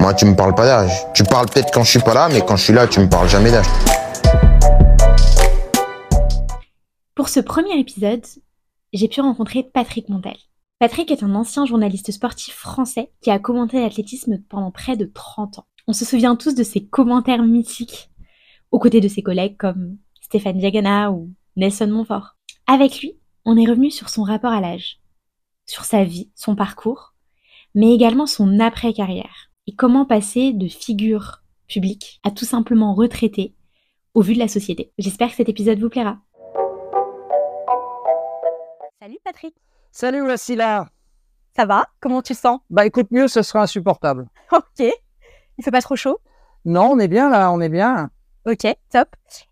Moi, tu me parles pas d'âge. Tu parles peut-être quand je suis pas là, mais quand je suis là, tu me parles jamais d'âge. Pour ce premier épisode, j'ai pu rencontrer Patrick Montel. Patrick est un ancien journaliste sportif français qui a commenté l'athlétisme pendant près de 30 ans. On se souvient tous de ses commentaires mythiques aux côtés de ses collègues comme Stéphane Diagana ou Nelson Montfort. Avec lui, on est revenu sur son rapport à l'âge, sur sa vie, son parcours, mais également son après-carrière et comment passer de figure publique à tout simplement retraité au vu de la société. J'espère que cet épisode vous plaira. Salut Patrick. Salut Wassila. Ça va? Comment tu sens? Bah écoute, mieux, ce sera insupportable. Ok. Il fait pas trop chaud? Non, on est bien là, on est bien. Ok, top.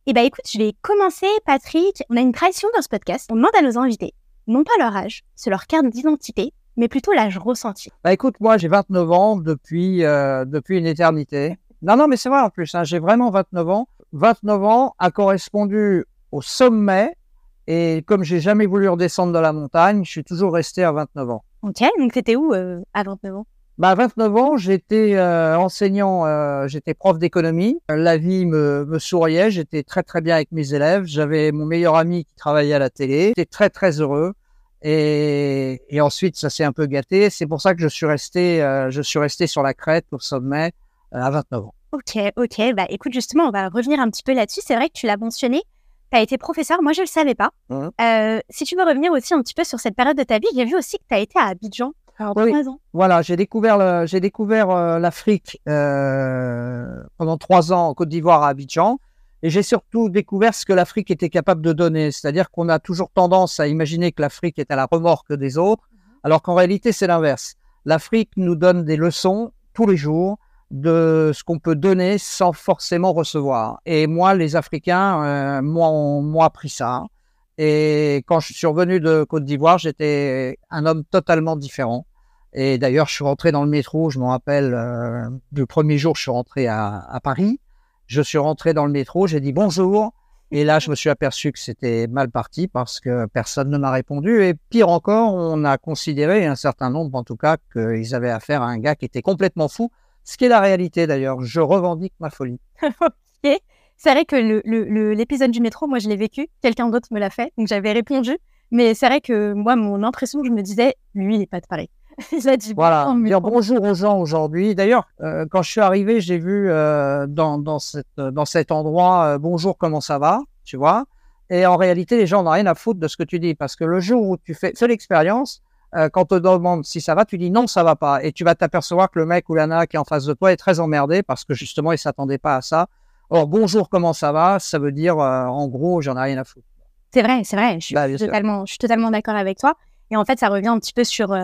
Et bah écoute, je vais commencer, Patrick. On a une tradition dans ce podcast. On demande à nos invités, non pas leur âge, c'est leur carte d'identité, mais plutôt l'âge ressenti. Bah écoute, moi j'ai 29 ans depuis, euh, depuis une éternité. Non, non, mais c'est vrai en plus, hein, j'ai vraiment 29 ans. 29 ans a correspondu au sommet et comme j'ai jamais voulu redescendre de la montagne, je suis toujours resté à 29 ans. Ok, donc t'étais où euh, à 29 ans? Bah, à 29 ans, j'étais euh, enseignant, euh, j'étais prof d'économie. La vie me, me souriait, j'étais très très bien avec mes élèves. J'avais mon meilleur ami qui travaillait à la télé. J'étais très très heureux. Et, et ensuite, ça s'est un peu gâté. C'est pour ça que je suis resté, euh, je suis resté sur la crête au sommet à 29 ans. Ok, ok. Bah écoute, justement, on va revenir un petit peu là-dessus. C'est vrai que tu l'as mentionné. Tu as été professeur, moi je ne le savais pas. Mmh. si tu veux revenir aussi un petit peu sur cette période de ta vie, j'ai vu aussi que tu as été à Abidjan oui. Voilà, j'ai découvert j'ai découvert euh, l'Afrique euh, pendant trois ans en Côte d'Ivoire à Abidjan, et j'ai surtout découvert ce que l'Afrique était capable de donner. C'est-à-dire qu'on a toujours tendance à imaginer que l'Afrique est à la remorque des autres, mhm. alors qu'en réalité c'est l'inverse. L'Afrique nous donne des leçons tous les jours de ce qu'on peut donner sans forcément recevoir. Et moi, les Africains euh, m'ont appris ça. Et quand je suis revenu de Côte d'Ivoire, j'étais un homme totalement différent. Et d'ailleurs, je suis rentré dans le métro, je me rappelle, euh, du premier jour, je suis rentré à, à, Paris. Je suis rentré dans le métro, j'ai dit bonjour. Et là, je me suis aperçu que c'était mal parti parce que personne ne m'a répondu. Et pire encore, on a considéré, un certain nombre en tout cas, qu'ils avaient affaire à un gars qui était complètement fou. Ce qui est la réalité d'ailleurs. Je revendique ma folie. ok. C'est vrai que l'épisode du métro, moi, je l'ai vécu. Quelqu'un d'autre me l'a fait. Donc, j'avais répondu. Mais c'est vrai que moi, mon impression, je me disais, lui, il n'est pas de Paris. voilà, dire bonjour aux gens aujourd'hui. D'ailleurs, euh, quand je suis arrivé, j'ai vu euh, dans, dans, cette, dans cet endroit euh, bonjour, comment ça va, tu vois. Et en réalité, les gens n'ont rien à foutre de ce que tu dis parce que le jour où tu fais seule expérience, quand on te demande si ça va, tu dis non, ça va pas. Et tu vas t'apercevoir que le mec ou la nana qui est en face de toi est très emmerdé parce que justement, il s'attendait pas à ça. Or, bonjour, comment ça va, ça veut dire en gros, j'en ai rien à foutre. C'est vrai, c'est vrai. Je suis, bah, totalement, je suis totalement d'accord avec toi. Et en fait, ça revient un petit peu sur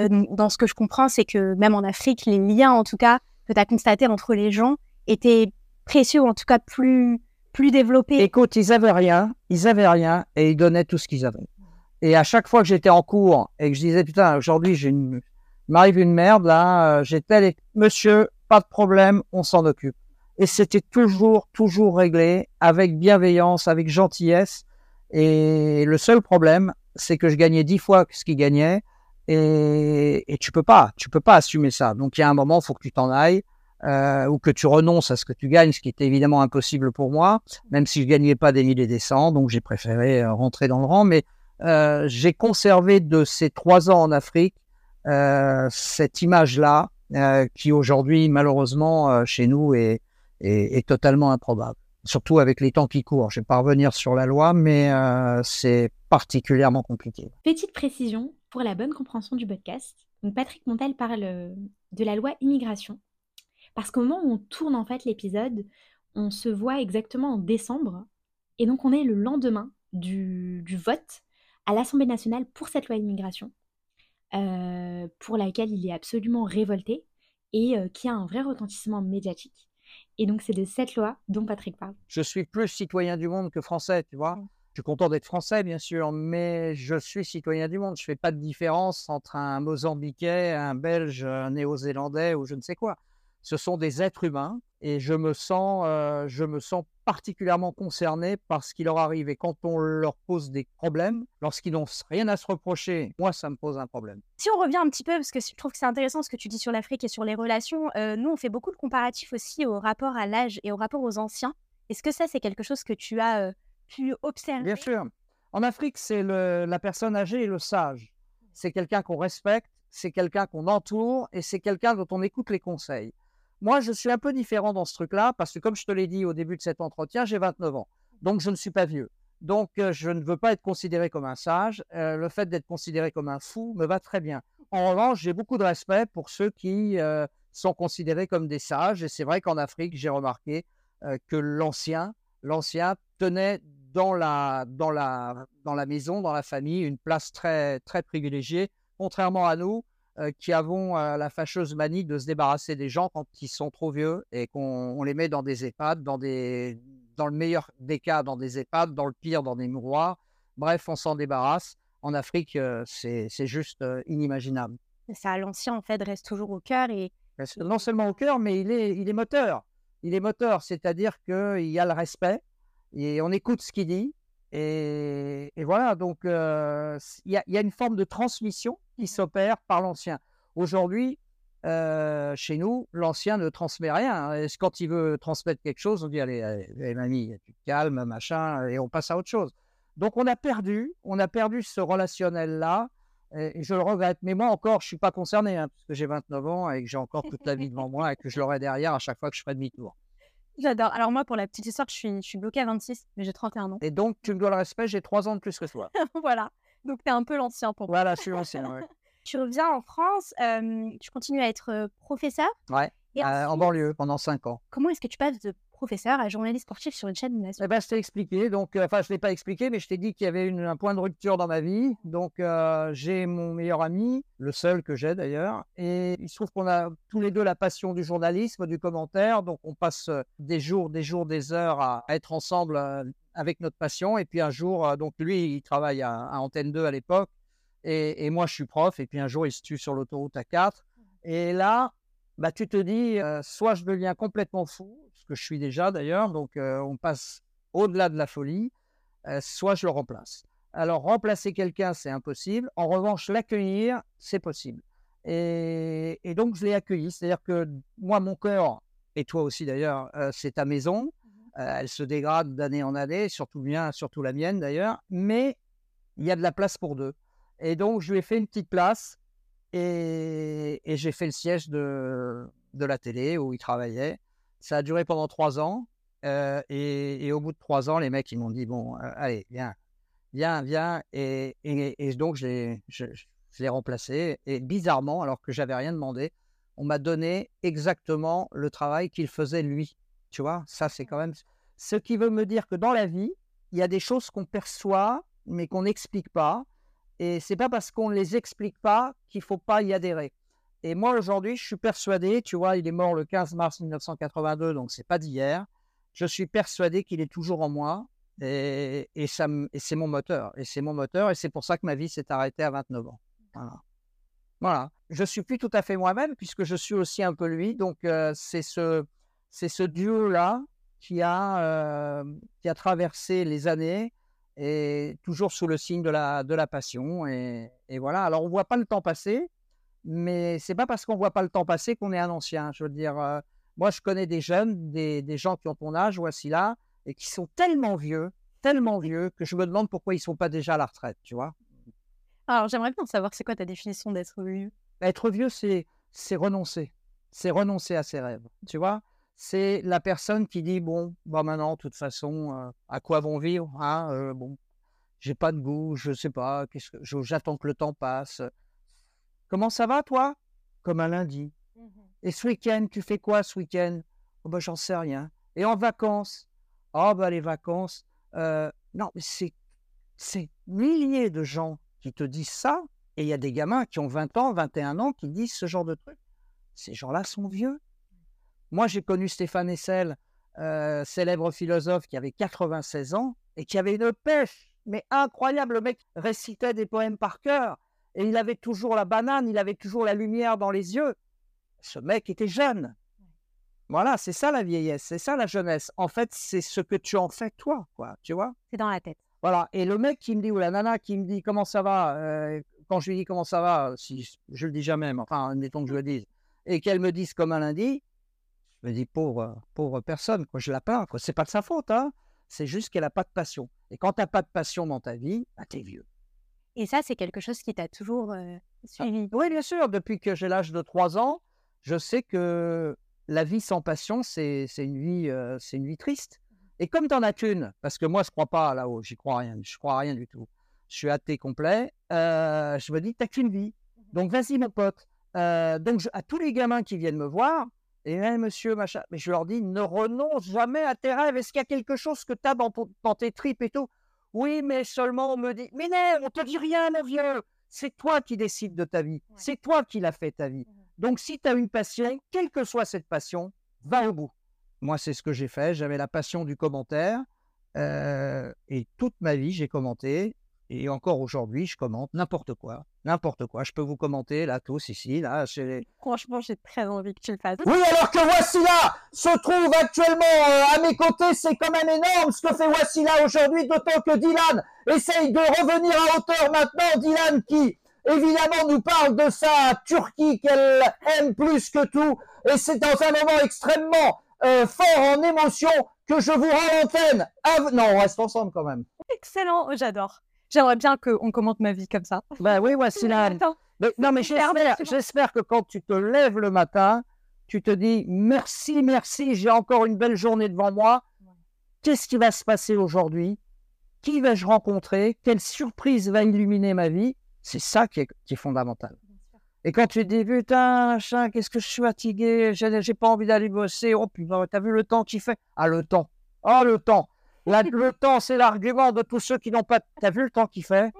euh, dans ce que je comprends, c'est que même en Afrique, les liens, en tout cas, que tu as constaté entre les gens étaient précieux, ou en tout cas plus, plus développés. Écoute, ils avaient rien, ils avaient rien, et ils donnaient tout ce qu'ils avaient. Et à chaque fois que j'étais en cours et que je disais, putain, aujourd'hui, j'ai une... m'arrive une merde, là, euh, j'ai tel monsieur, pas de problème, on s'en occupe. Et c'était toujours, toujours réglé avec bienveillance, avec gentillesse. Et le seul problème, c'est que je gagnais dix fois ce qu'ils gagnaient et, tu peux pas, tu peux pas assumer ça. Donc il y a un moment, faut que tu t'en ailles euh, ou que tu renonces à ce que tu gagnes, ce qui était évidemment impossible pour moi, même si je gagnais pas des milliers des cents. Donc j'ai préféré euh, rentrer dans le rang, mais euh, j'ai conservé de ces trois ans en Afrique cette image-là, qui aujourd'hui malheureusement chez nous est, est, totalement improbable. Surtout avec les temps qui courent. Je vais pas revenir sur la loi, mais c'est particulièrement compliqué. Petite précision, pour la bonne compréhension du podcast, donc Patrick Montel parle euh, de la loi immigration. Parce qu'au moment où on tourne en fait l'épisode, on se voit exactement en décembre. Et donc on est le lendemain du, vote à l'Assemblée nationale pour cette loi immigration, euh, pour laquelle il est absolument révolté et euh, qui a un vrai retentissement médiatique. Et donc c'est de cette loi dont Patrick parle. Je suis plus citoyen du monde que français, tu vois. Suis content d'être français, bien sûr, mais je suis citoyen du monde. Je fais pas de différence entre un Mozambiquais, un Belge, un Néo-Zélandais ou je ne sais quoi. Ce sont des êtres humains et je me sens, euh, je me sens particulièrement concerné par ce qui leur arrive. Et quand on leur pose des problèmes, lorsqu'ils n'ont rien à se reprocher, moi, ça me pose un problème. Si on revient un petit peu, parce que je trouve que c'est intéressant ce que tu dis sur l'Afrique et sur les relations, euh, nous, on fait beaucoup de comparatifs aussi au rapport à l'âge et au rapport aux anciens. Est-ce que ça, c'est quelque chose que tu as euh, Bien sûr. En Afrique, c'est la personne âgée et le sage. C'est quelqu'un qu'on respecte, c'est quelqu'un qu'on entoure et c'est quelqu'un dont on écoute les conseils. Moi, je suis un peu différent dans ce truc-là parce que, comme je te l'ai dit au début de cet entretien, j'ai 29 ans. Donc, je ne suis pas vieux. Donc, euh, je ne veux pas être considéré comme un sage. Euh, le fait d'être considéré comme un fou me va très bien. En revanche, j'ai beaucoup de respect pour ceux qui euh, sont considérés comme des sages. Et c'est vrai qu'en Afrique, j'ai remarqué que l'ancien, l'ancien tenait dans la, dans la, dans la maison, dans la famille, une place très, très privilégiée, contrairement à nous, euh, qui avons euh, la fâcheuse manie de se débarrasser des gens quand ils sont trop vieux et qu'on les met dans des EHPAD, dans des, dans le meilleur des cas, dans des EHPAD, dans le pire, dans des mouroirs. Bref, on s'en débarrasse. En Afrique, euh, c'est juste inimaginable. Ça, l'ancien, en fait, reste toujours au cœur et. Non seulement au cœur, mais il est, il est moteur. Il est moteur, c'est-à-dire qu'il y a le respect et on écoute ce qu'il dit. Et, et, voilà, donc il y, a, y, a, une forme de transmission qui s'opère par l'ancien. Aujourd'hui, euh, chez nous, l'ancien ne transmet rien. Et quand il veut transmettre quelque chose, on dit allez, allez, mamie, tu te calmes, machin, et on passe à autre chose. Donc on a perdu, on a perdu ce relationnel-là, et, je le regrette. Mais moi encore, je suis pas concerné, hein, parce que j'ai 29 ans et que j'ai encore toute la vie devant moi et que je l'aurai derrière à chaque fois que je ferai demi-tour. J'adore. Alors moi, pour la petite histoire, je suis, je suis bloquée à 26, mais j'ai 31 ans. Et donc, tu me dois le respect, j'ai 3 ans de plus que toi. voilà. Donc, tu es un peu l'ancien pour moi. Voilà, je suis l'ancien, ouais. tu reviens en France, euh, tu continues à être professeur. Ouais, euh, en banlieue pendant 5 ans. Comment est-ce que tu passes de professeur à journaliste sportif sur une chaîne nationale eh ben, je t'ai expliqué. Donc, enfin, je l'ai pas expliqué, mais je t'ai dit qu'il y avait un point de rupture dans ma vie. Donc, j'ai mon meilleur ami, le seul que j'ai d'ailleurs, et il se trouve qu'on a tous les deux la passion du journalisme, du commentaire. Donc, on passe des jours, des jours, des heures à, être ensemble avec notre passion. Et puis un jour, donc lui, il travaille à, Antenne 2 à l'époque. Et, et, moi, je suis prof. Et puis un jour, il se tue sur l'autoroute à 4. Et là, bah, tu te dis, euh, soit je deviens complètement fou, ce que je suis déjà d'ailleurs, donc euh, on passe au-delà de la folie, euh, soit je le remplace. Alors remplacer quelqu'un, c'est impossible. En revanche, l'accueillir, c'est possible. Et, et, donc je l'ai accueilli, c'est-à-dire que moi, mon cœur, et toi aussi d'ailleurs, c'est ta maison. elle se dégrade d'année en année, surtout bien, surtout la mienne d'ailleurs, mais il y a de la place pour deux. Et donc, je lui ai fait une petite place et, j'ai fait le siège de, de la télé où il travaillait. Ça a duré pendant trois ans. Euh, et, au bout de trois ans, les mecs, ils m'ont dit, bon, euh, allez, viens, viens, viens. Et, et, donc, je l'ai, je, je l'ai remplacé. Et bizarrement, alors que j'avais rien demandé, on m'a donné exactement le travail qu'il faisait lui. Tu vois, ça, c'est quand même ce qui veut me dire que dans la vie, il y a des choses qu'on perçoit, mais qu'on n'explique pas. Et c'est pas parce qu'on ne les explique pas qu'il faut pas y adhérer. Et moi, aujourd'hui, je suis persuadé, tu vois, il est mort le 15 mars 1982, donc c'est pas d'hier. Je suis persuadé qu'il est toujours en moi. Et, c'est mon moteur. Et c'est mon moteur. Et c'est pour ça que ma vie s'est arrêtée à 29 ans. Voilà. Voilà. Je suis plus tout à fait moi-même puisque je suis aussi un peu lui. Donc, euh, c'est ce, duo-là qui a, euh, qui a traversé les années et toujours sous le signe de la, de la passion. Et, et voilà. Alors, on voit pas le temps passer, mais c'est pas parce qu'on voit pas le temps passer qu'on est un ancien. Je veux dire, euh, moi, je connais des jeunes, des, des gens qui ont ton âge, voici là, et qui sont tellement vieux, tellement vieux, que je me demande pourquoi ils sont pas déjà à la retraite, tu vois. Alors, j'aimerais bien savoir, c'est quoi ta définition d'être vieux? Être vieux, c'est, c'est renoncer. C'est renoncer à ses rêves, tu vois c'est la personne qui dit bon bah maintenant de toute façon euh, à quoi vont vivre hein euh, bon j'ai pas de goût je sais pas qu'est-ce que j'attends que le temps passe. Comment ça va toi? Comme un lundi. Mmh et ce week-end tu fais quoi ce week-end? Oh, bah j'en sais rien. Et en vacances? Oh bah les vacances euh, non mais c'est c'est milliers de gens qui te disent ça et il y a des gamins qui ont 20 ans 21 ans qui disent ce genre de truc ces gens-là sont vieux moi, j'ai connu Stéphane Hessel, euh, célèbre philosophe qui avait 96 ans et qui avait une pêche, mais incroyable. Le mec récitait des poèmes par cœur et il avait toujours la banane, il avait toujours la lumière dans les yeux. Ce mec était jeune. Voilà, c'est ça la vieillesse, c'est ça la jeunesse. En fait, c'est ce que tu en fais toi, quoi, tu vois. C'est dans la tête. Voilà. Et le mec qui me dit, ou la nana qui me dit comment ça va, euh, quand je lui dis comment ça va, si je le dis jamais, mais enfin, admettons que je le dise, et qu'elle me dise comme un lundi, je me dis pauvre, pauvre personne, quoi, je la plains, quoi. C'est pas de sa faute, hein. C'est juste qu'elle a pas de passion. Et quand tu n'as pas de passion dans ta vie, bah, tu es vieux. Et ça, c'est quelque chose qui t'a toujours euh, Ah, suivi? oui, bien sûr. Depuis que j'ai l'âge de 3 ans, je sais que la vie sans passion, c'est c'est une vie, euh, c'est une vie triste. Et comme t'en as qu'une, parce que moi, je crois pas là-haut, j'y crois rien, je crois à rien du tout. Je suis athée complet. euh, je me dis, t'as qu'une vie. Donc vas-y, mon pote. Donc je- à tous les gamins qui viennent me voir, et hey, monsieur, machin, mais je leur dis, ne renonce jamais à tes rêves. Est-ce qu'il y a quelque chose que dans, ton- dans tes tripes et tout? Oui, mais seulement on me dit, mais non, on te dit rien, mon vieux. C'est toi qui décides de ta vie. Ouais. C'est toi qui l'as fait ta vie. Mhm. Donc, si tu as une passion, quelle que soit cette passion, va au bout. Moi, c'est ce que j'ai fait. J'avais la passion du commentaire. euh, et toute ma vie, j'ai commenté. Et encore aujourd'hui, je commente n'importe quoi. N'importe quoi. Je peux vous commenter, là, tous ici. Là, chez les- Franchement, j'ai très envie que tu le fasses. oui, alors que Wassila se trouve actuellement euh, à mes côtés, c'est quand même énorme ce que fait Wassila aujourd'hui, d'autant que Dylan essaye de revenir à hauteur maintenant. Dylan qui, évidemment, nous parle de sa Turquie qu'elle aime plus que tout. Et c'est dans un moment extrêmement euh, fort en émotion que je vous rends l'antenne. Non, on reste ensemble quand même. Excellent, j'adore. J'aimerais bien qu'on commente ma vie comme ça. Ben oui, Mais- non, mais j'espère, que quand tu te lèves le matin, tu te dis merci, merci, j'ai encore une belle journée devant moi. Qu'est-ce qui va se passer aujourd'hui? Qui vais-je rencontrer? Quelle surprise va illuminer ma vie? C'est ça qui est, qui est fondamental. Et quand tu te dis putain, machin, qu'est-ce que je suis fatigué, j'ai, j'ai pas envie d'aller bosser, oh putain, t'as vu le temps qu'il fait? Ah, le temps. Oh, le temps Le temps, c'est l'argument de tous ceux qui n'ont pas. T'as vu le temps qu'il fait?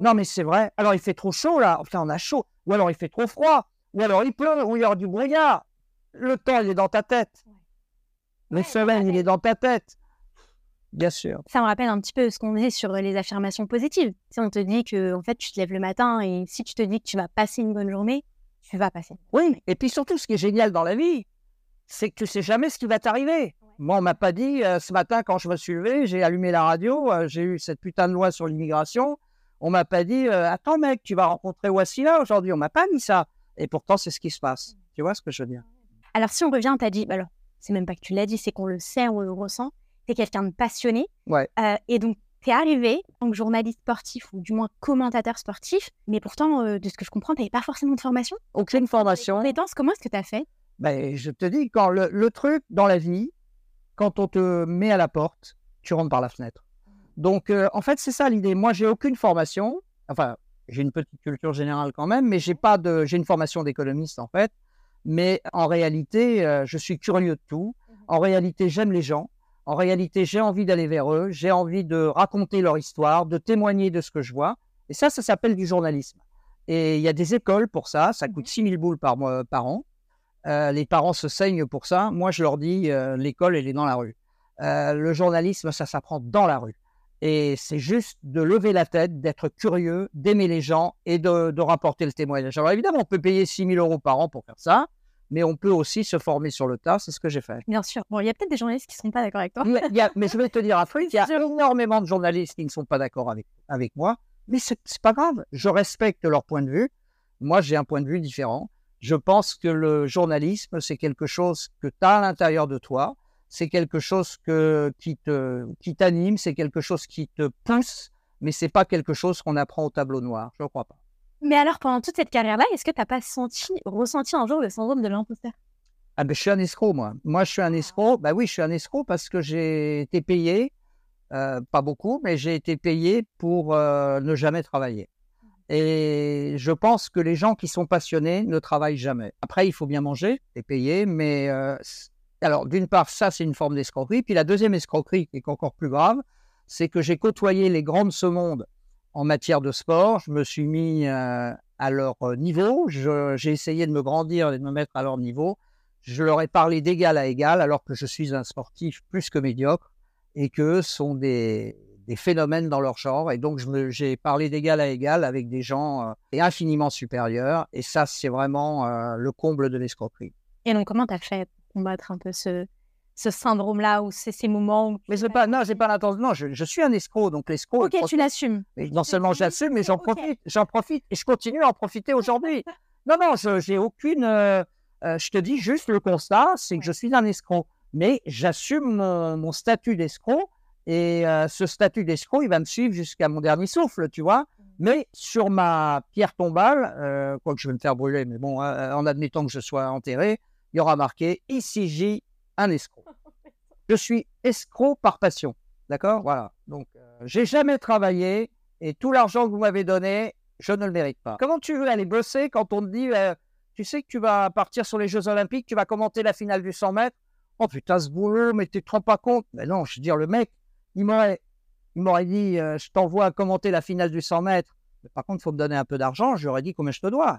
Non, mais c'est vrai. Alors, il fait trop chaud, là. Enfin, on a chaud. Ou alors, il fait trop froid. Ou alors, il pleut. Ou il y aura du brouillard. Le temps, il est dans ta tête. Ouais, Les semaines, il est dans ta tête. Bien sûr. Ça me rappelle un petit peu ce qu'on dit sur les affirmations positives. Si on te dit que en fait tu te lèves le matin et si tu te dis que tu vas passer une bonne journée, tu vas passer. Oui. Et puis, surtout, ce qui est génial dans la vie, c'est que tu sais jamais ce qui va t'arriver. Moi, on m'a pas dit, euh, ce matin, quand je me suis levé, j'ai allumé la radio, euh, j'ai eu cette putain de loi sur l'immigration. On m'a pas dit, euh, attends, mec, tu vas rencontrer Wassila aujourd'hui. On m'a pas dit ça. Et pourtant, c'est ce qui se passe. Tu vois ce que je veux dire? Alors si on revient, t'as dit, bah alors c'est même pas que tu l'as dit, c'est qu'on le sait, on le ressent. T'es quelqu'un de passionné. Ouais. Et donc t'es arrivé en tant que journaliste sportif ou du moins commentateur sportif, mais pourtant de ce que je comprends, t'avais pas forcément de formation. Aucune formation. Compétences, comment est-ce que t'as fait? Ben, je te dis, quand le, le truc dans la vie, quand on te met à la porte, tu rentres par la fenêtre. Donc, euh, en fait, c'est ça l'idée. Moi, j'ai aucune formation. Enfin, j'ai une petite culture générale quand même, mais j'ai pas de, j'ai une formation d'économiste en fait. Mais en réalité, euh, je suis curieux de tout. En réalité, j'aime les gens. En réalité, j'ai envie d'aller vers eux. J'ai envie de raconter leur histoire, de témoigner de ce que je vois. Et ça, ça s'appelle du journalisme. Et il y a des écoles pour ça. Ça coûte 6000 boules par, mois- par an. Euh, les parents se saignent pour ça. Moi, je leur dis, euh, l'école, elle est dans la rue. Euh, le journalisme, ça s'apprend dans la rue. Et c'est juste de lever la tête, d'être curieux, d'aimer les gens et de, de rapporter le témoignage. Alors évidemment, on peut payer 6 000 euros par an pour faire ça, mais on peut aussi se former sur le tas. C'est ce que j'ai fait. Bien sûr. Bon, il y a peut-être des journalistes qui sont pas d'accord avec toi. Mais, il y a- mais je vais te dire un truc, il y a énormément de journalistes qui ne sont pas d'accord avec, avec moi, mais c'est pas grave. Je respecte leur point de vue. Moi, j'ai un point de vue différent. Je pense que le journalisme, c'est quelque chose que tu as à l'intérieur de toi. C'est quelque chose que, qui te, qui t'anime, c'est quelque chose qui te pousse, mais c'est pas quelque chose qu'on apprend au tableau noir. Je ne crois pas. Mais alors pendant toute cette carrière-là, est-ce que t'as pas senti, ressenti un jour le syndrome de l'imposteur? Ah ben, je suis un escroc, moi. Moi, je suis un escroc. Bah oui, je suis un escroc parce que j'ai été payé, euh, pas beaucoup, mais j'ai été payé pour euh, ne jamais travailler. Et je pense que les gens qui sont passionnés ne travaillent jamais. Après, il faut bien manger et payer, mais euh, alors d'une part, ça c'est une forme d'escroquerie. Puis la deuxième escroquerie, qui est encore plus grave, c'est que j'ai côtoyé les grands de ce monde en matière de sport. Je me suis mis euh, à leur euh, niveau. J'ai essayé de me grandir et de me mettre à leur niveau. Je leur ai parlé d'égal à égal, alors que je suis un sportif plus que médiocre et qu'eux sont des, des phénomènes dans leur genre. Et donc, j'ai parlé d'égal à égal avec des gens euh, infiniment supérieurs. Et ça, c'est vraiment euh, le comble de l'escroquerie. Et donc comment t'as fait combattre un peu ce, ce syndrome-là ou ces, ces moments où... Mais pas, non, j'ai pas l'intention. Non, je, je suis un escroc, donc l'escroc. Ok, tu l'assumes. Non seulement tu j'assume, mais j'en profite, j'en profite et je continue à en profiter aujourd'hui. Non, non, je j'ai aucune. euh, euh, je te dis juste le constat, c'est que je suis un escroc, mais j'assume mon statut d'escroc et euh, ce statut d'escroc, il va me suivre jusqu'à mon dernier souffle, tu vois. Mais sur ma pierre tombale, euh, quoique je vais me faire brûler, mais bon, euh, en admettant que je sois enterré, il y aura marqué ici j'ai un escroc. Je suis escroc par passion. D'accord? Voilà. Donc, euh, j'ai jamais travaillé et tout l'argent que vous m'avez donné, je ne le mérite pas. Comment tu veux aller bosser quand on te dit, euh, tu sais que tu vas partir sur les Jeux Olympiques, tu vas commenter la finale du 100 mètres? Oh putain, ce boulot, mais tu te rends pas compte Mais non, je veux dire, le mec, il m'aurait, il m'aurait dit, euh, je t'envoie commenter la finale du 100 mètres. Mais par contre, il faut me donner un peu d'argent. J'aurais dit combien je te dois?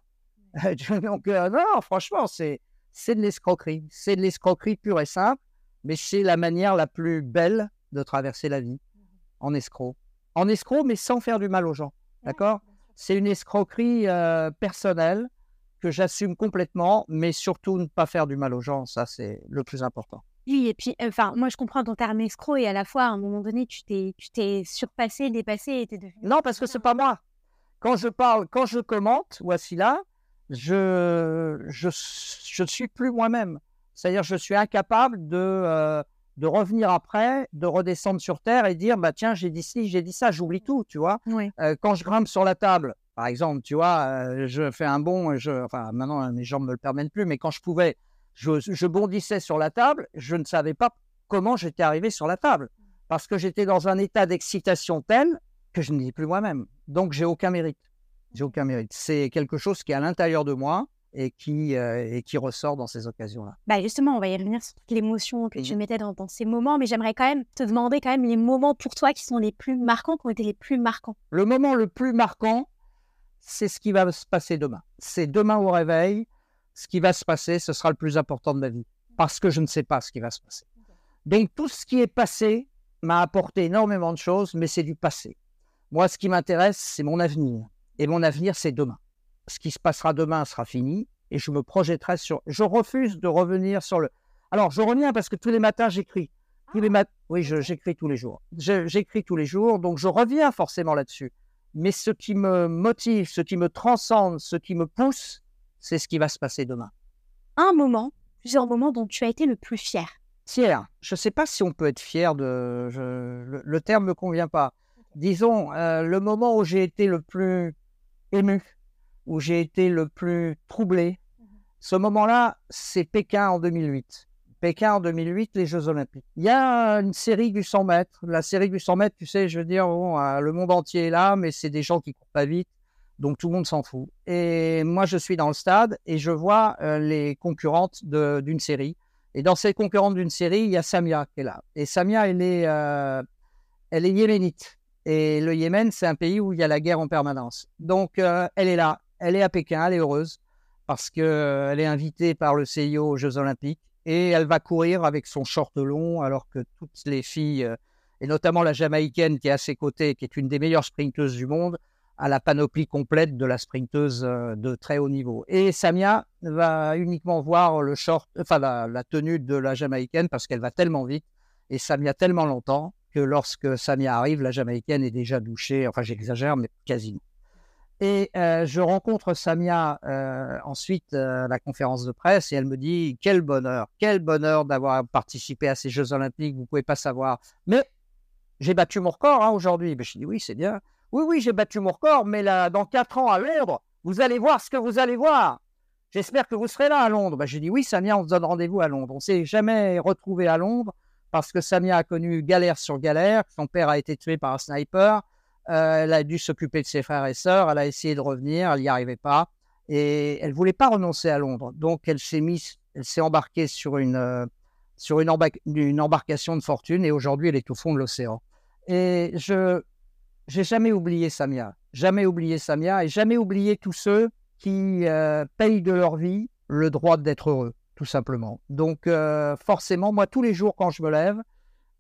Donc, euh, non, franchement, c'est, c'est de l'escroquerie. C'est de l'escroquerie pure et simple, mais c'est la manière la plus belle de traverser la vie en escroc. En escroc, mais sans faire du mal aux gens. D'accord? C'est une escroquerie euh, personnelle que j'assume complètement, mais surtout ne pas faire du mal aux gens. Ça, c'est le plus important. Oui, et puis, enfin, moi, je comprends ton terme escroc et à la fois, à un moment donné, tu t'es, tu t'es surpassé, dépassé et t'es devenu... Non, parce que c'est pas moi. Quand je parle, quand je commente, voici là, je je je suis plus moi-même. C'est-à-dire, je suis incapable de euh, de revenir après, de redescendre sur terre et dire bah tiens j'ai dit ci, j'ai dit ça, j'oublie tout, tu vois. Oui. Euh, quand je grimpe sur la table, par exemple, tu vois, euh, je fais un bond, je, enfin maintenant mes jambes me le permettent plus, mais quand je pouvais, je, je bondissais sur la table, je ne savais pas comment j'étais arrivé sur la table parce que j'étais dans un état d'excitation tel que je ne dis plus moi-même. Donc j'ai aucun mérite. J'ai aucun mérite. C'est quelque chose qui est à l'intérieur de moi et qui euh, et qui ressort dans ces occasions-là. Bah justement, on va y revenir sur toute l'émotion que tu Mhm. mettais dans, dans ces moments, mais j'aimerais quand même te demander quand même les moments pour toi qui sont les plus marquants, qui ont été les plus marquants. Le moment le plus marquant, c'est ce qui va se passer demain. C'est demain au réveil, ce qui va se passer, ce sera le plus important de ma vie. Parce que je ne sais pas ce qui va se passer. Donc tout ce qui est passé m'a apporté énormément de choses, mais c'est du passé. Moi, ce qui m'intéresse, c'est mon avenir. Et mon avenir, c'est demain. Ce qui se passera demain sera fini et je me projetterai sur. Je refuse de revenir sur le. Alors, je reviens parce que tous les matins, j'écris. Tous les mat... Oui, j'écris tous les jours. J'écris tous les jours, donc je reviens forcément là-dessus. Mais ce qui me motive, ce qui me transcende, ce qui me pousse, c'est ce qui va se passer demain. Un moment, plusieurs moments dont tu as été le plus fier. Fier. Je ne sais pas si on peut être fier de. je- Le, le terme ne me convient pas. Disons, euh, le moment où j'ai été le plus ému, où j'ai été le plus troublé, ce moment-là, c'est Pékin en 2008. Pékin en 2008, les Jeux Olympiques. Il y a une série du 100 mètres. La série du 100 mètres, tu sais, je veux dire, bon, euh, le monde entier est là, mais c'est des gens qui courent pas vite. Donc tout le monde s'en fout. Et moi, je suis dans le stade et je vois euh, les concurrentes d'une série. Et dans ces concurrentes d'une série, il y a Samia qui est là. Et Samia, elle est, euh, elle est yéménite. Et le Yémen, c'est un pays où il y a la guerre en permanence. Donc, euh, elle est là. Elle est à Pékin. Elle est heureuse parce qu'elle est invitée par le CIO aux Jeux Olympiques. Et elle va courir avec son short long alors que toutes les filles, et notamment la Jamaïcaine qui est à ses côtés, qui est une des meilleures sprinteuses du monde, a la panoplie complète de la sprinteuse euh, de très haut niveau. Et Samia va uniquement voir le short, enfin la, la tenue de la Jamaïcaine parce qu'elle va tellement vite et Samia tellement longtemps que lorsque Samia arrive, la Jamaïcaine est déjà douchée. Enfin, j'exagère, mais quasiment. Et euh, je rencontre Samia euh, ensuite à la conférence de presse et elle me dit quel bonheur, quel bonheur d'avoir participé à ces Jeux Olympiques. Vous pouvez pas savoir, mais j'ai battu mon record hein, aujourd'hui. Ben, je dis oui, c'est bien. Oui, oui, j'ai battu mon record, mais là, dans quatre ans à Londres, vous allez voir ce que vous allez voir. J'espère que vous serez là à Londres. Ben, j'ai dit oui, Samia, on se donne rendez-vous à Londres. On s'est jamais retrouvé à Londres parce que Samia a connu galère sur galère. Son père a été tué par un sniper. Euh, elle a dû s'occuper de ses frères et sœurs. Elle a essayé de revenir, elle n'y arrivait pas. Et elle voulait pas renoncer à Londres. Donc, elle s'est mise, elle s'est embarquée sur une, euh, sur une embarcation de fortune et aujourd'hui, elle est au fond de l'océan. Et je, j'ai jamais oublié Samia, jamais oublié Samia et jamais oublié tous ceux qui euh, payent de leur vie le droit d'être heureux, tout simplement. Donc euh, forcément, moi, tous les jours quand je me lève,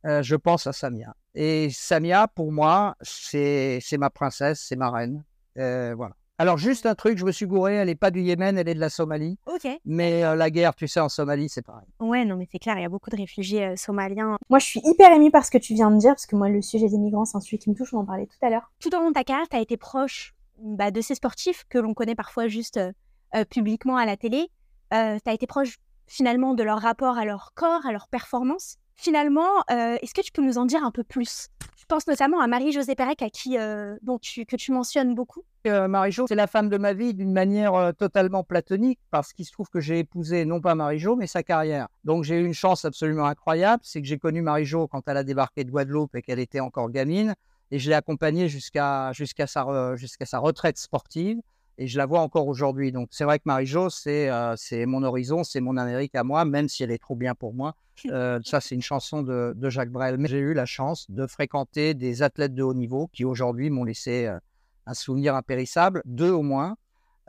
euh, je pense à Samia. Et Samia, pour moi, c'est ma princesse, c'est ma reine. Euh, voilà. Alors, juste un truc, je me suis gouré, elle n'est pas du Yémen, elle est de la Somalie. Ok. Mais euh, la guerre, tu sais, en Somalie, c'est pareil. Ouais, non, mais c'est clair, il y a beaucoup de réfugiés euh, somaliens. Moi, je suis hyper émue par ce que tu viens de dire, parce que moi, le sujet des migrants, c'est un sujet qui me touche, on en parlait tout à l'heure. Tout au long de ta carrière, tu as été proche bah, de ces sportifs que l'on connaît parfois juste euh, publiquement à la télé. Tu as été proche finalement de leur rapport à leur corps, à leur performance. Finalement, est-ce que tu peux nous en dire un peu plus? Pense notamment à Marie-Josée Pérec, à qui, euh, dont que tu mentionnes beaucoup. Euh, Marie-Jo, c'est la femme de ma vie d'une manière euh, totalement platonique, parce qu'il se trouve que j'ai épousé non pas Marie-Jo, mais sa carrière. Donc j'ai eu une chance absolument incroyable, c'est que j'ai connu Marie-Jo quand elle a débarqué de Guadeloupe et qu'elle était encore gamine, et je l'ai accompagnée jusqu'à sa, jusqu'à sa retraite sportive, et je la vois encore aujourd'hui. Donc c'est vrai que Marie-Jo, c'est euh, c'est mon horizon, c'est mon Amérique à moi, même si elle est trop bien pour moi. Euh, ça, c'est une chanson de, de Jacques Brel. Mais j'ai eu la chance de fréquenter des athlètes de haut niveau qui aujourd'hui m'ont laissé euh, un souvenir impérissable, deux au moins.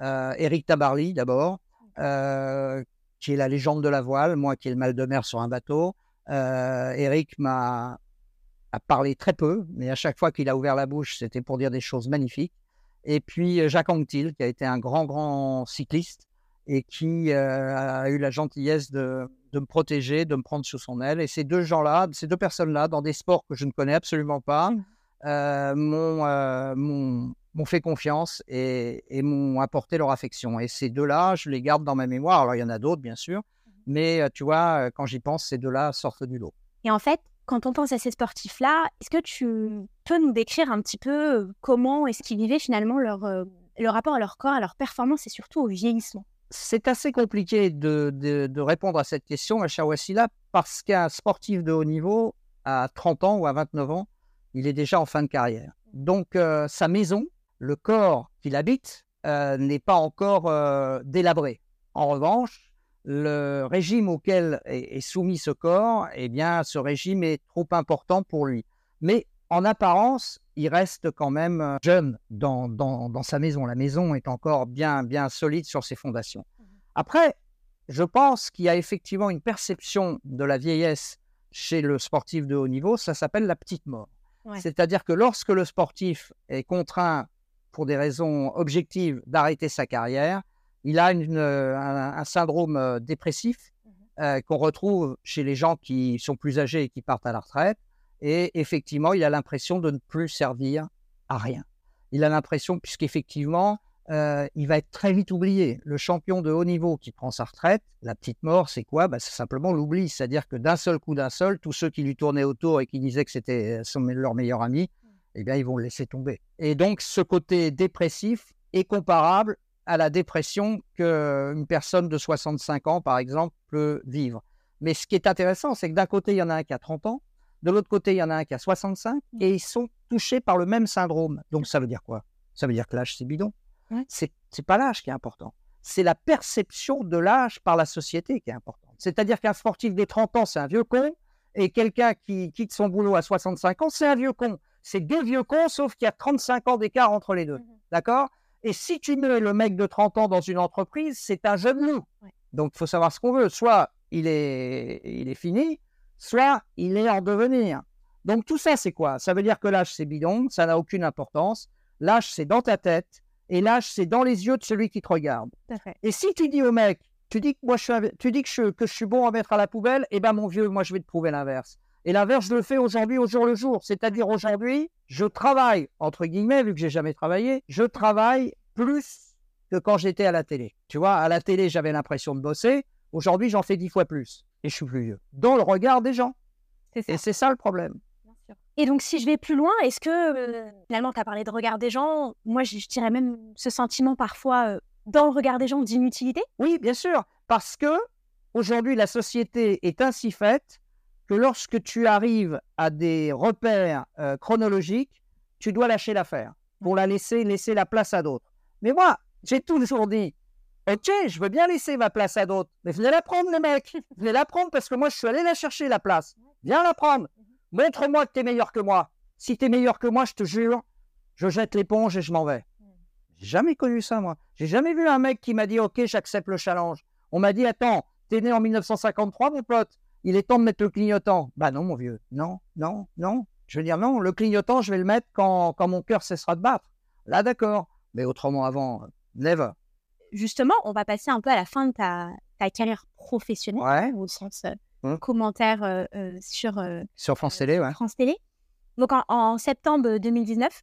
Eric Tabarly d'abord, qui est la légende de la voile, moi qui ai le mal de mer sur un bateau. Eric m'a parlé très peu, mais à chaque fois qu'il a ouvert la bouche, c'était pour dire des choses magnifiques. Et puis euh, Jacques Anquetil, qui a été un grand, grand cycliste et qui euh, a eu la gentillesse de, de me protéger, de me prendre sous son aile. Et ces deux gens-là, ces deux personnes-là, dans des sports que je ne connais absolument pas, euh, m'ont euh, m'ont- m'ont fait confiance et, et m'ont apporté leur affection. Et ces deux-là, je les garde dans ma mémoire. Alors, il y en a d'autres, bien sûr, mais euh, tu vois, quand j'y pense, ces deux-là sortent du lot. Et en fait, quand on pense à ces sportifs-là, est-ce que tu peux nous décrire un petit peu euh, comment est-ce qu'ils vivaient finalement leur, euh, rapport à leur corps, à leur performance et surtout au vieillissement? C'est assez compliqué de, de- répondre à cette question, à Chawassila, parce qu'un sportif de haut niveau, à 30 ans ou à 29 ans, il est déjà en fin de carrière. Donc, euh, sa maison, le corps qu'il habite, n'est pas encore délabré. En revanche, le régime auquel est, est soumis ce corps, eh bien, ce régime est trop important pour lui. Mais en apparence, il reste quand même euh, jeune dans, dans, dans sa maison. La maison est encore bien, bien solide sur ses fondations. Après, je pense qu'il y a effectivement une perception de la vieillesse chez le sportif de haut niveau, ça s'appelle la petite mort. Ouais. C'est-à-dire que lorsque le sportif est contraint, pour des raisons objectives, d'arrêter sa carrière, il a une, euh, un, un syndrome euh, dépressif euh, qu'on retrouve chez les gens qui sont plus âgés et qui partent à la retraite. Et effectivement, il a l'impression de ne plus servir à rien. Il a l'impression, puisqu'effectivement, euh, il va être très vite oublié. Le champion de haut niveau qui prend sa retraite, la petite mort, c'est quoi? Bah, C'est simplement l'oubli. C'est-à-dire que d'un seul coup, d'un seul, tous ceux qui lui tournaient autour et qui disaient que c'était leur meilleur ami, eh bien, ils vont le laisser tomber. Et donc, ce côté dépressif est comparable à la dépression qu'une personne de 65 ans, par exemple, peut vivre. Mais ce qui est intéressant, c'est que d'un côté, il y en a un qui a 30 ans, de l'autre côté, il y en a un qui a 65, et ils sont touchés par le même syndrome. Donc, ça veut dire quoi? Ça veut dire que l'âge, c'est bidon. Ouais. C'est pas l'âge qui est important. C'est la perception de l'âge par la société qui est importante. C'est-à-dire qu'un sportif des 30 ans, c'est un vieux con, et quelqu'un qui quitte son boulot à 65 ans, c'est un vieux con. C'est deux vieux cons, sauf qu'il y a 35 ans d'écart entre les deux. D'accord? Et si tu mets le mec de 30 ans dans une entreprise, c'est un jeune loup. Ouais. Donc, il faut savoir ce qu'on veut. Soit il est, il est fini, soit il est en devenir. Donc, tout ça, c'est quoi? Ça veut dire que l'âge, c'est bidon, ça n'a aucune importance. L'âge, c'est dans ta tête, et l'âge, c'est dans les yeux de celui qui te regarde. Et si tu dis au mec, tu dis que moi je suis, tu dis que je, que je suis bon à mettre à la poubelle, eh ben mon vieux, moi je vais te prouver l'inverse. Et l'inverse, je le fais aujourd'hui au jour le jour. C'est-à-dire aujourd'hui, je travaille, entre guillemets, vu que j'ai jamais travaillé, je travaille plus que quand j'étais à la télé. Tu vois, à la télé, j'avais l'impression de bosser. Aujourd'hui, j'en fais dix fois plus. Et je suis plus vieux. Dans le regard des gens. Et c'est ça le problème. Et donc, si je vais plus loin, est-ce que euh, finalement, tu as parlé de regard des gens? Moi, je, je dirais même ce sentiment parfois euh, dans le regard des gens d'inutilité? Oui, bien sûr, parce que aujourd'hui la société est ainsi faite que lorsque tu arrives à des repères euh, chronologiques, tu dois lâcher l'affaire pour la laisser laisser la place à d'autres. Mais moi, j'ai toujours dit, ok, je veux bien laisser ma place à d'autres, mais venez la prendre les mecs, venez la prendre parce que moi je suis allé la chercher la place. Viens la prendre. Montre-moi que tu es meilleur que moi. Si tu es meilleur que moi, je te jure, je jette l'éponge et je m'en vais. J'ai jamais connu ça, moi. J'ai jamais vu un mec qui m'a dit Ok, j'accepte le challenge. On m'a dit Attends, t'es né en 1953, mon pote. Il est temps de mettre le clignotant. Bah non, mon vieux. Non, non, non. Je veux dire, non, le clignotant, je vais le mettre quand, quand mon cœur cessera de battre. Là, d'accord. Mais autrement, avant, never. Justement, on va passer un peu à la fin de ta, ta carrière professionnelle, Ouais. au sens euh, Hum. commentaire euh, euh, sur euh, Sur France Télé, ouais. France Télé. Donc en, en septembre 2019,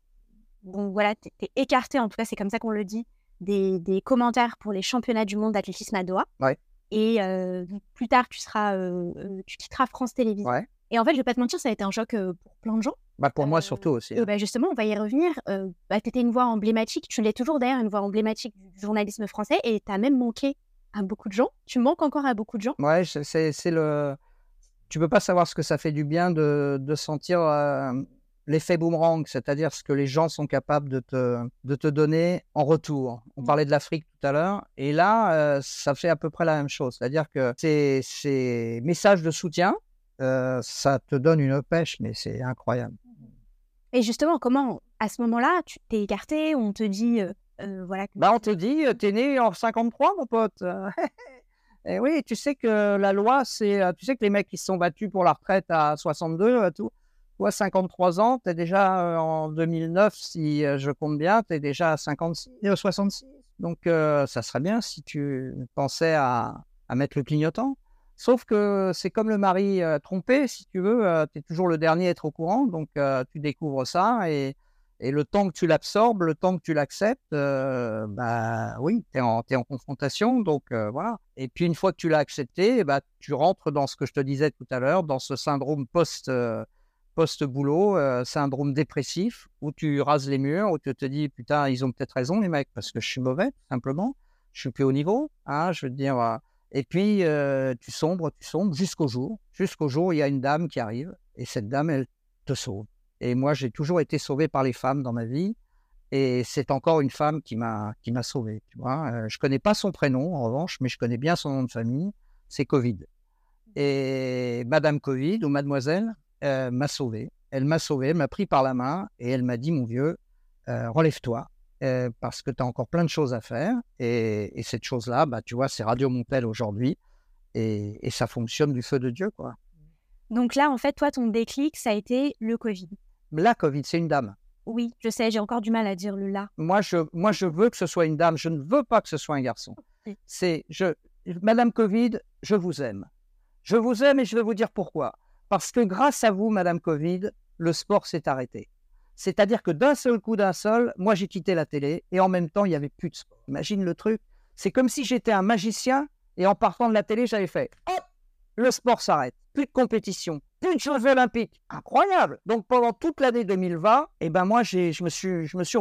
donc voilà, tu es écarté, en tout cas c'est comme ça qu'on le dit, des, des commentaires pour les championnats du monde d'athlétisme à Doha. Ouais. Et plus tard, tu seras, tu quitteras France Télévisions. Ouais. Et en fait, je vais pas te mentir, ça a été un choc pour plein de gens. Bah, pour moi, surtout aussi. Euh, bah, justement, on va y revenir. Bah, tu étais une voix emblématique, tu l'es toujours d'ailleurs, une voix emblématique du journalisme français, et tu as même manqué à beaucoup de gens. Tu manques encore à beaucoup de gens. Ouais, c'est c'est le. Tu peux pas savoir ce que ça fait du bien de, de sentir euh, l'effet boomerang, c'est-à-dire ce que les gens sont capables de te, de te donner en retour. On Mm. parlait de l'Afrique tout à l'heure, et là, euh, ça fait à peu près la même chose. C'est-à-dire que ces, ces messages de soutien, euh, ça te donne une pêche, mais c'est incroyable. Et justement, comment, à ce moment-là, tu t'es écarté, on te dit, euh, voilà. Bah, on te dit, t'es né en 53, mon pote. Et oui, tu sais que la loi, c'est, tu sais que les mecs qui se sont battus pour la retraite à 62, euh, tout, toi, 53 ans, t'es déjà euh, en 2009, si euh, je compte bien, t'es déjà à 56, euh, 66. Donc, euh, ça serait bien si tu pensais à, mettre le clignotant. Sauf que c'est comme le mari trompé, si tu veux, euh, tu es toujours le dernier à être au courant, donc tu découvres ça et, le temps que tu l'absorbes, le temps que tu l'acceptes, bah oui, tu es en, confrontation, donc voilà. Et puis une fois que tu l'as accepté, bah, tu rentres dans ce que je te disais tout à l'heure, dans ce syndrome post, post-boulot, euh, syndrome dépressif, où tu rases les murs, où tu te dis, putain, ils ont peut-être raison les mecs, parce que je suis mauvais, simplement, je suis plus au niveau, hein, je veux dire... euh, et puis, euh, tu sombres, tu sombres jusqu'au jour. Jusqu'au jour, il y a une dame qui arrive et cette dame, elle te sauve. Et moi, j'ai toujours été sauvé par les femmes dans ma vie. Et c'est encore une femme qui m'a qui m'a sauvé. Tu vois, je connais pas son prénom en revanche, mais je connais bien son nom de famille. C'est Covid. Et Madame Covid ou Mademoiselle euh, m'a sauvé. Elle m'a sauvé, elle m'a pris par la main et elle m'a dit mon vieux, euh, relève-toi euh, parce que tu as encore plein de choses à faire. Et, et cette chose-là, bah, tu vois, c'est Radio Montel aujourd'hui. Et, et ça fonctionne du feu de Dieu, quoi. Donc là, en fait, toi, ton déclic, ça a été le Covid. La Covid, c'est une dame. Oui, je sais, j'ai encore du mal à dire le là. Moi, je, moi, je veux que ce soit une dame. Je ne veux pas que ce soit un garçon. C'est, je, Madame Covid, je vous aime. Je vous aime et je vais vous dire pourquoi. Parce que grâce à vous, Madame Covid, le sport s'est arrêté. C'est-à-dire que d'un seul coup, d'un seul, moi, j'ai quitté la télé et en même temps, il n'y avait plus de sport. Imagine le truc. C'est comme si j'étais un magicien et en partant de la télé, j'avais fait hop, le sport s'arrête. Plus de compétition, plus de Jeux olympiques. Incroyable. Donc pendant toute l'année 2020, eh ben moi, je me suis, je me suis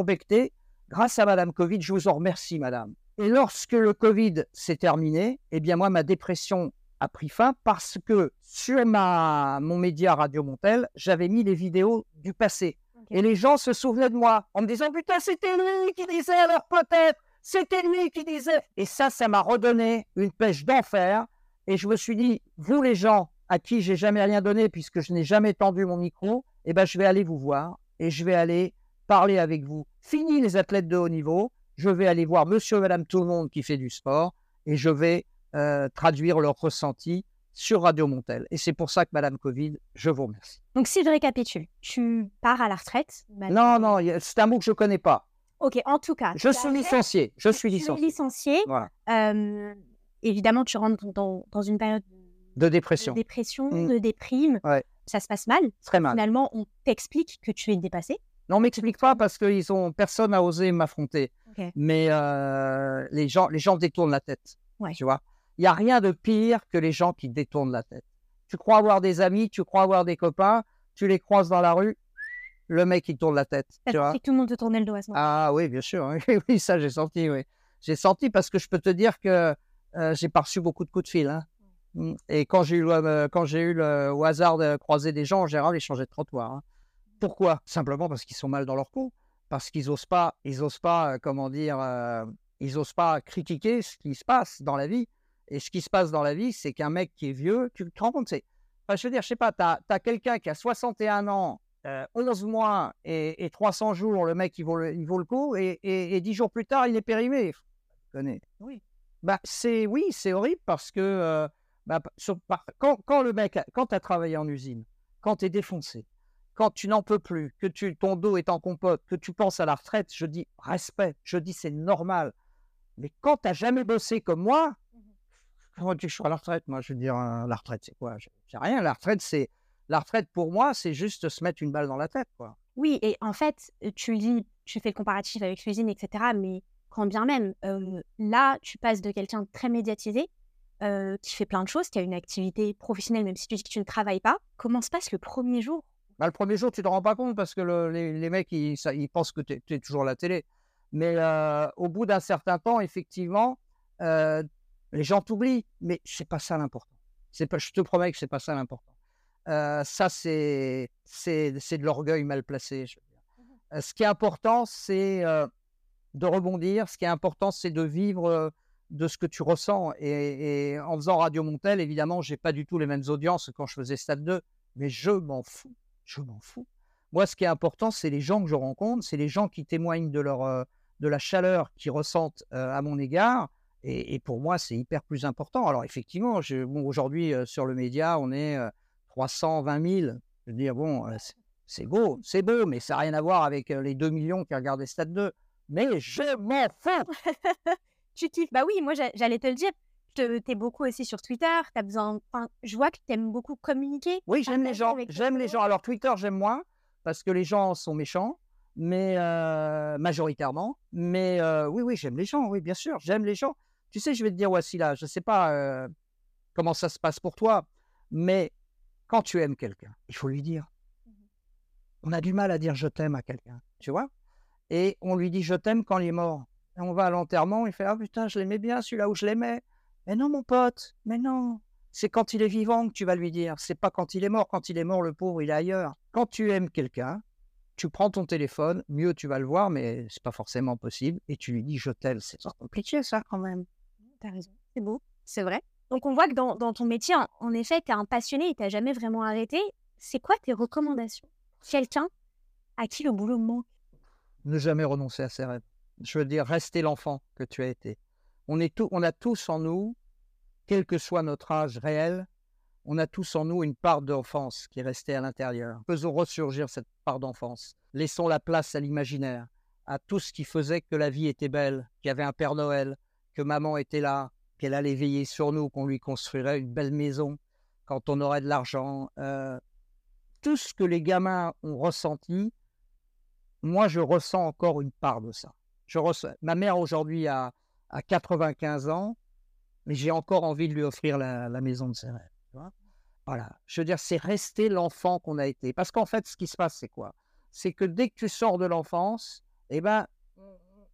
grâce à Madame Covid. Je vous en remercie, Madame. Et lorsque le Covid s'est terminé, eh bien moi, ma dépression a pris fin parce que sur ma, mon média Radio Montel, j'avais mis les vidéos du passé. Et les gens se souvenaient de moi en me disant Putain, c'était lui qui disait alors peut-être, c'était lui qui disait. Et ça, ça m'a redonné une pêche d'enfer. Et je me suis dit Vous, les gens à qui j'ai jamais rien donné puisque je n'ai jamais tendu mon micro, eh ben, je vais aller vous voir et je vais aller parler avec vous. Fini les athlètes de haut niveau, je vais aller voir monsieur et madame tout le monde qui fait du sport et je vais euh, traduire leur ressenti sur Radio Montel. Et c'est pour ça que Madame Covid, je vous remercie. Donc, si je récapitule, tu pars à la retraite. Non, non, a- c'est un mot que je connais pas. Ok, en tout cas. Je suis licencié. Je suis licencié. licencié. Voilà. Euh, évidemment, tu rentres dans, dans une période De de dépression. dépression, Mm. de déprime. Ouais. Ça se passe mal. Très mal. Finalement, on t'explique que tu es dépassé. Non, m'explique pas parce que ils ont personne n'a osé m'affronter. Mais euh, les gens, les gens détournent la tête. Ouais. Tu vois. Il y a rien de pire que les gens qui détournent la tête. Tu crois avoir des amis, tu crois avoir des copains, tu les croises dans la rue, le mec il tourne la tête. Tu vois. tout le monde te tournait le dos à ce moment. Ah oui, bien sûr. Oui, oui, ça j'ai senti. Oui, j'ai senti parce que je peux te dire que euh, j'ai pas reçu beaucoup de coups de fil. Hein. Mm. Et quand j'ai eu le, euh, quand j'ai eu le au hasard de croiser des gens, en général, ils changeaient de trottoir. hein. Pourquoi? Simplement parce qu'ils sont mal dans leur coup, parce qu'ils osent pas, ils osent pas, euh, comment dire, euh, ils osent pas critiquer ce qui se passe dans la vie. Et ce qui se passe dans la vie, c'est qu'un mec qui est vieux, tu te rends compte, c'est, enfin, je veux dire, je sais pas, t'as as, quelqu'un qui a 61 ans, euh, 11 mois et, et 300 jours, le mec, il vaut le, il vaut le coup, et, et, et 10 jours plus tard, il est périmé. Tu connais. Oui. Bah, c'est, oui, c'est horrible parce que, euh, bah, sur- quand, quand le mec, a- quand tu as travaillé en usine, quand tu es défoncé, quand tu n'en peux plus, que tu, ton dos est en compote, que tu penses à la retraite, je dis respect, je dis c'est normal. Mais quand tu n'as jamais bossé comme moi, comment tu je suis à la retraite Moi, je veux dire, euh, la retraite, c'est quoi? C'est rien. La retraite, c'est la retraite pour moi, c'est juste se mettre une balle dans la tête, quoi. Oui, et en fait, tu dis, tu fais le comparatif avec l'usine, etc. Mais quand bien même, euh, là, tu passes de quelqu'un de très médiatisé, euh, qui fait plein de choses, qui a une activité professionnelle, même si tu dis que tu ne travailles pas. Comment se passe le premier jour? Bah, Le premier jour, tu ne te rends pas compte parce que le, les, les, mecs, ils, ça, ils pensent que tu es, toujours à la télé. Mais euh, au bout d'un certain temps, effectivement, euh, les gens t'oublient. Mais c'est pas ça l'important. C'est pas, je te promets que c'est pas ça l'important. Euh, ça, c'est, c'est, c'est de l'orgueil mal placé. Je veux dire. Euh, ce qui est important, c'est euh, de rebondir. Ce qui est important, c'est de vivre de ce que tu ressens. Et, et en faisant Radio Montel, évidemment, j'ai pas du tout les mêmes audiences que quand je faisais Stade 2, mais je m'en fous. Je m'en fous. Moi, ce qui est important, c'est les gens que je rencontre, c'est les gens qui témoignent de leur de la chaleur qu'ils ressentent à mon égard. Et, et pour moi, c'est hyper plus important. Alors effectivement, bon, aujourd'hui euh, sur le média, on est 320 000. Je veux dire, bon, c'est beau, c'est beau, mais ça n'a rien à voir avec les 2 millions qui regardaient Stade 2. Mais je m'en fous Tu kiffes Bah oui, moi j'allais te le dire. Tu es beaucoup aussi sur Twitter. As besoin. Enfin, je vois que tu aimes beaucoup communiquer. Oui, j'aime les gens. J'aime les gens. Alors Twitter, j'aime moins parce que les gens sont méchants, mais euh, majoritairement. Mais euh, oui, oui, j'aime les gens. Oui, bien sûr, j'aime les gens. Tu sais, je vais te dire, Wassila, je ne sais pas euh, comment ça se passe pour toi, mais quand tu aimes quelqu'un, il faut lui dire. On a du mal à dire je t'aime à quelqu'un, tu vois Et on lui dit je t'aime quand il est mort. Et on va à l'enterrement, il fait ah putain, je l'aimais bien, celui-là où je l'aimais. Mais non, mon pote, mais non. C'est quand il est vivant que tu vas lui dire. C'est pas quand il est mort. Quand il est mort, le pauvre, il est ailleurs. Quand tu aimes quelqu'un, tu prends ton téléphone, mieux tu vas le voir, mais c'est pas forcément possible, et tu lui dis je t'aime. C'est compliqué ça quand même. T'as raison. C'est beau, c'est vrai. Donc on voit que dans, ton métier, en, effet, t'es un passionné et t'as jamais vraiment arrêté. C'est quoi tes recommandations Quelqu'un à qui le boulot manque? Ne jamais renoncer à ses rêves. Je veux dire, rester l'enfant que tu as été. On, est tout, on a tous en nous, quel que soit notre âge réel, on a tous en nous une part d'enfance qui est restée à l'intérieur. Faisons ressurgir cette part d'enfance. Laissons la place à l'imaginaire, à tout ce qui faisait que la vie était belle, qu'il y avait un Père Noël, que maman était là, qu'elle allait veiller sur nous, qu'on lui construirait une belle maison quand on aurait de l'argent. Euh, tout ce que les gamins ont ressenti, moi je ressens encore une part de ça. Je. Ma mère aujourd'hui a, a 95 ans, mais j'ai encore envie de lui offrir la, maison de ses rêves. Voilà. Je veux dire, c'est rester l'enfant qu'on a été. Parce qu'en fait, ce qui se passe, c'est quoi? C'est que dès que tu sors de l'enfance, eh ben,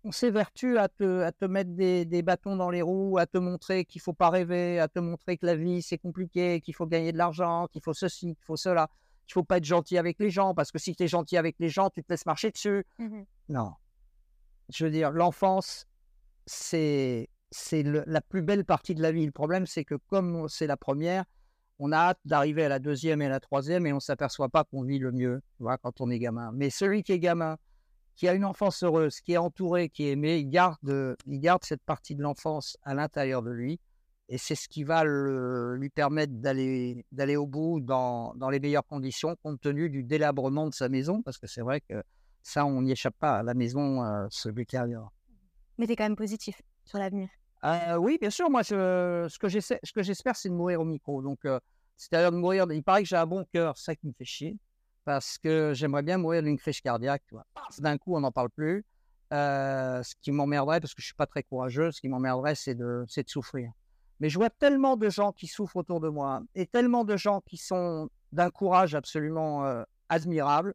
on s'évertue à te, à te mettre des, des, bâtons dans les roues, à te montrer qu'il faut pas rêver, à te montrer que la vie c'est compliqué, qu'il faut gagner de l'argent, qu'il faut ceci, qu'il faut cela, qu'il faut pas être gentil avec les gens, parce que si tu es gentil avec les gens, tu te laisses marcher dessus. Mhm. Non. Je veux dire, l'enfance, c'est c'est la plus belle partie de la vie. Le problème, c'est que comme c'est la première, on a hâte d'arriver à la deuxième et à la troisième et on s'aperçoit pas qu'on vit le mieux, tu vois, quand on est gamin. Mais celui qui est gamin, qui a une enfance heureuse, qui est entouré, qui est aimé, il garde, il garde cette partie de l'enfance à l'intérieur de lui. Et c'est ce qui va le, lui permettre d'aller, d'aller au bout dans, dans les meilleures conditions, compte tenu du délabrement de sa maison, parce que c'est vrai que ça, on n'y échappe pas. La maison euh, se détériore. Mais tu es quand même positif sur l'avenir. Euh, oui, bien sûr. Moi, je, ce que j'essaie, ce que j'espère, c'est de mourir au micro. Donc, euh, c'est-à-dire de mourir. Il paraît que j'ai un bon cœur, c'est ça qui me fait chier, parce que j'aimerais bien mourir d'une crise cardiaque. D'un coup, on n'en parle plus. Euh, ce qui m'emmerderait, parce que je suis pas très courageux, ce qui m'emmerderait, c'est de, c'est de souffrir. Mais je vois tellement de gens qui souffrent autour de moi, et tellement de gens qui sont d'un courage absolument euh, admirable,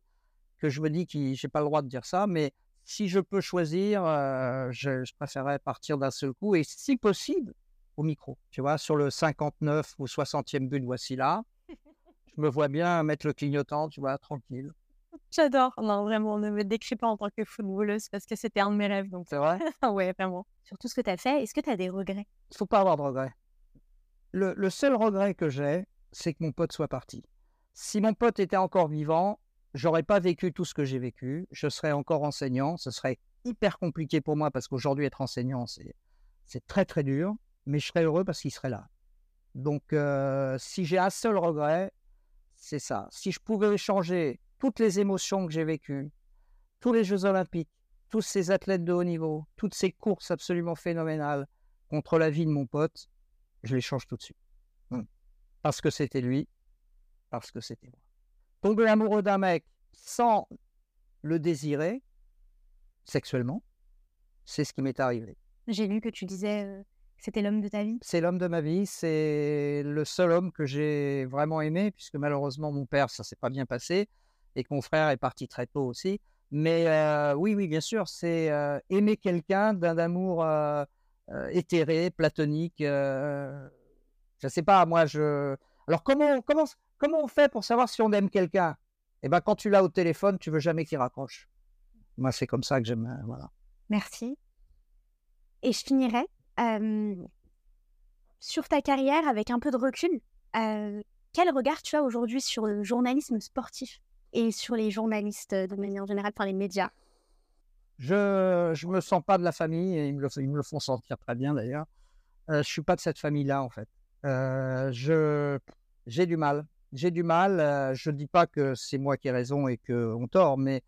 que je me dis que j'ai pas le droit de dire ça, mais si je peux choisir, euh, je, je, préférerais partir d'un seul coup et si possible au micro. Tu vois, sur le 59 ou 60e but, voici là. Je me vois bien mettre le clignotant, tu vois, tranquille. J'adore. Non, vraiment, ne me décris pas en tant que footballeuse parce que c'était un de mes rêves. Donc... C'est vrai? Ouais, vraiment. Sur tout ce que tu as fait, est-ce que tu as des regrets? Il faut pas avoir de regrets. Le, le seul regret que j'ai, c'est que mon pote soit parti. Si mon pote était encore vivant, j'aurais pas vécu tout ce que j'ai vécu. Je serais encore enseignant. Ce serait hyper compliqué pour moi parce qu'aujourd'hui être enseignant c'est c'est très très dur. Mais je serais heureux parce qu'il serait là. Donc euh, si j'ai un seul regret, c'est ça. Si je pouvais changer toutes les émotions que j'ai vécues, tous les Jeux Olympiques, tous ces athlètes de haut niveau, toutes ces courses absolument phénoménales contre la vie de mon pote, je les change tout de suite. Hmm. Parce que c'était lui, parce que c'était moi. Tomber amoureux d'un mec sans le désirer sexuellement, c'est ce qui m'est arrivé. J'ai lu que tu disais euh, c'était l'homme de ta vie? C'est l'homme de ma vie, c'est le seul homme que j'ai vraiment aimé, puisque malheureusement mon père, ça s'est pas bien passé, et que mon frère est parti très tôt aussi. Mais euh, oui, oui, bien sûr, c'est euh, aimer quelqu'un d'un amour euh, éthéré, platonique. Je sais pas, moi, je. Alors comment, comment, comment on fait pour savoir si on aime quelqu'un? Eh ben, quand tu l'as au téléphone, tu veux jamais qu'il raccroche. Moi, c'est comme ça que j'aime. Voilà. Merci. Et je finirai sur ta carrière avec un peu de recul. quel regard tu as aujourd'hui sur le journalisme sportif et sur les journalistes euh, de manière générale, par les médias? Je je me sens pas de la famille et ils me le, font sentir très bien d'ailleurs. Je suis pas de cette famille-là en fait. Je j'ai du mal. J'ai du mal. Je dis pas que c'est moi qui ai raison et que on tort, mais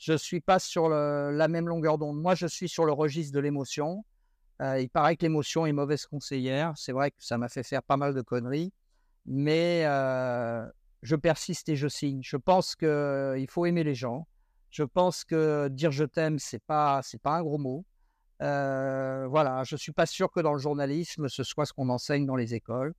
je suis pas sur la même longueur d'onde. Moi, je suis sur le registre de l'émotion. Euh, il paraît que l'émotion est mauvaise conseillère. C'est vrai que ça m'a fait faire pas mal de conneries, mais euh, je persiste et je signe. Je pense que euh, il faut aimer les gens. Je pense que dire je t'aime, c'est pas, c'est pas un gros mot. Euh, voilà, je suis pas sûr que dans le journalisme, ce soit ce qu'on enseigne dans les écoles.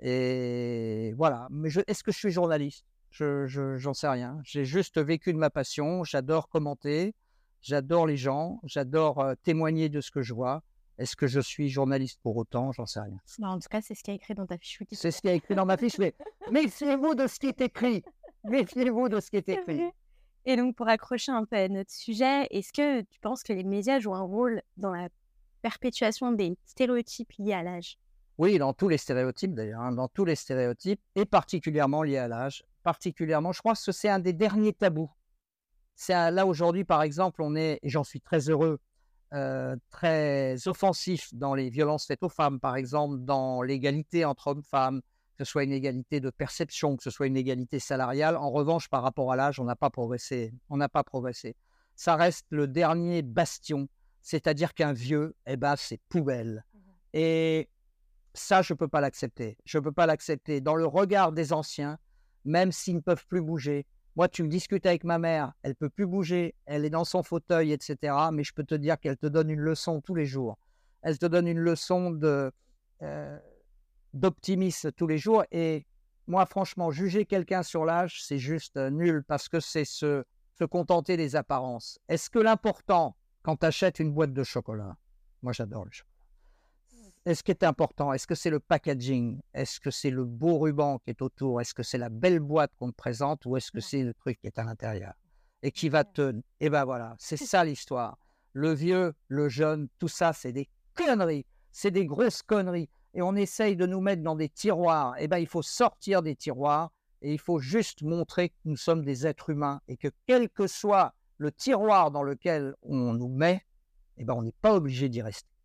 Et voilà. Mais est-ce que je suis journaliste? Je, je, j'en sais rien. J'ai juste vécu de ma passion. J'adore commenter. J'adore les gens. J'adore témoigner de ce que je vois. Est-ce que je suis journaliste pour autant? J'en sais rien. Bah, En tout cas, c'est ce qui est écrit dans ta fiche Wikipédia. C'est ce qui est écrit dans ma fiche. Mais méfiez-vous de ce qui est écrit. Méfiez-vous de ce qui est écrit. Et donc, pour accrocher un peu à notre sujet, est-ce que tu penses que les médias jouent un rôle dans la perpétuation des stéréotypes liés à l'âge? Oui, dans tous les stéréotypes d'ailleurs, hein, dans tous les stéréotypes, et particulièrement liés à l'âge. Particulièrement, je crois que c'est un des derniers tabous. C'est là aujourd'hui, par exemple, on est, et j'en suis très heureux, euh, très offensif dans les violences faites aux femmes, par exemple, dans l'égalité entre hommes-femmes, que ce soit une égalité de perception, que ce soit une égalité salariale. En revanche, par rapport à l'âge, on n'a pas progressé. On n'a pas progressé. Ça reste le dernier bastion. C'est-à-dire qu'un vieux, eh ben, c'est poubelle. Et ça, je peux pas l'accepter. Je peux pas l'accepter. Dans le regard des anciens, même s'ils ne peuvent plus bouger. Moi, tu me discutes avec ma mère, elle peut plus bouger, elle est dans son fauteuil, etc. Mais je peux te dire qu'elle te donne une leçon tous les jours. Elle te donne une leçon euh, d'optimisme tous les jours. Et moi, franchement, juger quelqu'un sur l'âge, c'est juste euh, nul parce que c'est se se contenter des apparences. Est-ce que l'important quand tu achètes une boîte de chocolat, moi j'adore le chocolat. Est-ce qui est important? Est-ce que c'est le packaging? Est-ce que c'est le beau ruban qui est autour? Est-ce que c'est la belle boîte qu'on te présente ou est-ce que c'est le truc qui est à l'intérieur? Et qui va te Eh ben voilà, c'est ça l'histoire. Le vieux, le jeune, tout ça, c'est des conneries. C'est des grosses conneries. Et on essaye de nous mettre dans des tiroirs. Eh ben, il faut sortir des tiroirs et il faut juste montrer que nous sommes des êtres humains et que quel que soit le tiroir dans lequel on nous met, eh ben, on n'est pas obligé d'y rester.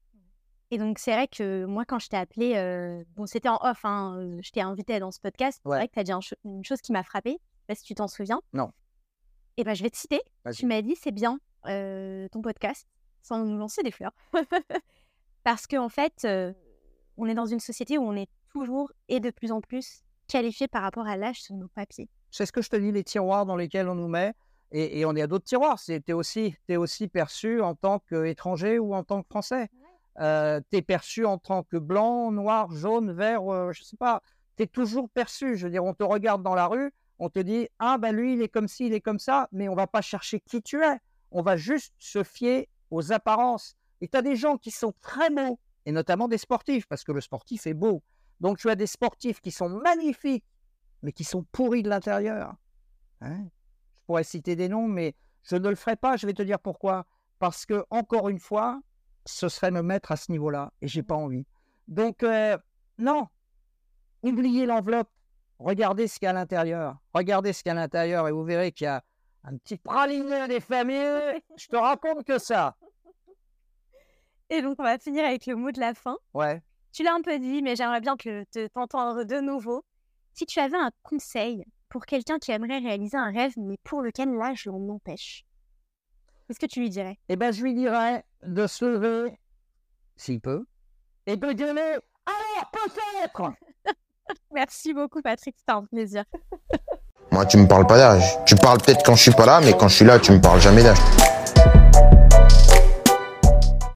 Et donc, c'est vrai que moi, quand je t'ai appelé, euh, bon, c'était en off, hein, euh, je t'ai invité dans ce podcast. Ouais. C'est vrai que tu as dit un cho- une chose qui m'a frappée. Je sais pas si tu t'en souviens. Non. Et ben, je vais te citer. Tu m'as dit, c'est bien euh, ton podcast, sans nous lancer des fleurs. Parce qu'en en fait, euh, on est dans une société où on est toujours et de plus en plus qualifié par rapport à l'âge sur nos papiers. C'est ce que je te dis, les tiroirs dans lesquels on nous met. Et, et on est à d'autres tiroirs. Aussi, t'es aussi perçu en tant qu'étranger ou en tant que français. Euh, t'es perçu en tant que blanc, noir, jaune, vert, euh, je sais pas. T'es toujours perçu. Je veux dire, on te regarde dans la rue, on te dit, ah, ben lui, il est comme ci, il est comme ça, mais on va pas chercher qui tu es. On va juste se fier aux apparences. Et t'as des gens qui sont très beaux, et notamment des sportifs, parce que le sportif est beau. Donc tu as des sportifs qui sont magnifiques, mais qui sont pourris de l'intérieur. Hein je pourrais citer des noms, mais je ne le ferai pas. Je vais te dire pourquoi. Parce que, encore une fois, ce serait me mettre à ce niveau-là et j'ai pas envie. Donc, euh, non. Oubliez l'enveloppe. Regardez ce qu'il y a à l'intérieur. Regardez ce qu'il y a à l'intérieur et vous verrez qu'il y a un petit praliné des familles. Je te raconte que ça. Et donc, on va finir avec le mot de la fin. Ouais. Tu l'as un peu dit, mais j'aimerais bien te, te- t'entendre de nouveau. Si tu avais un conseil pour quelqu'un qui aimerait réaliser un rêve, mais pour lequel l'âge l'en empêche Qu'est-ce que tu lui dirais? Eh ben, je lui dirais de se lever, s'il peut, et de dire alors peut-être Merci beaucoup, Patrick. C'était un plaisir. Moi, tu me parles pas d'âge. Tu parles peut-être quand je suis pas là, mais quand je suis là, tu me parles jamais d'âge.